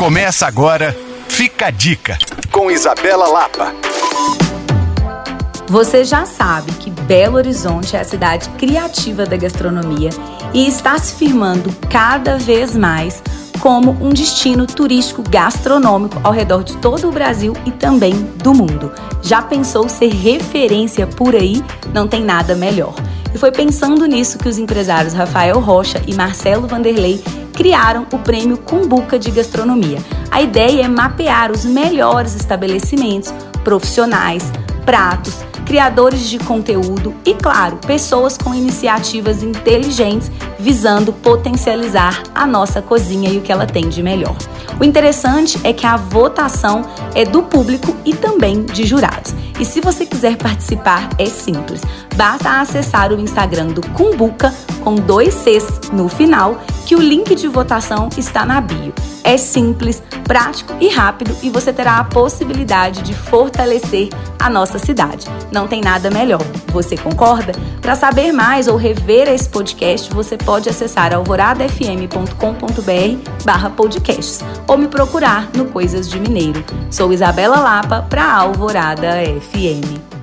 Começa agora, fica a dica, com Isabela Lapa. Você já sabe que Belo Horizonte é a cidade criativa da gastronomia e está se firmando cada vez mais como um destino turístico gastronômico ao redor de todo o Brasil e também do mundo. Já pensou ser referência por aí? Não tem nada melhor. E foi pensando nisso que os empresários Rafael Rocha e Marcelo Vanderlei criaram o Prêmio Cumbuca de Gastronomia. A ideia é mapear os melhores estabelecimentos, profissionais, pratos, criadores de conteúdo e, claro, pessoas com iniciativas inteligentes visando potencializar a nossa cozinha e o que ela tem de melhor. O interessante é que a votação é do público e também de jurados. E se você quiser participar, é simples. Basta acessar o Instagram do Cumbuca com dois Cs no final, que o link de votação está na bio. É simples, prático e rápido e você terá a possibilidade de fortalecer a nossa cidade. Não tem nada melhor. Você concorda? Para saber mais ou rever esse podcast, você pode acessar alvoradafm.com.br/podcasts ou me procurar no Coisas de Mineiro. Sou Isabela Lapa para Alvorada FM.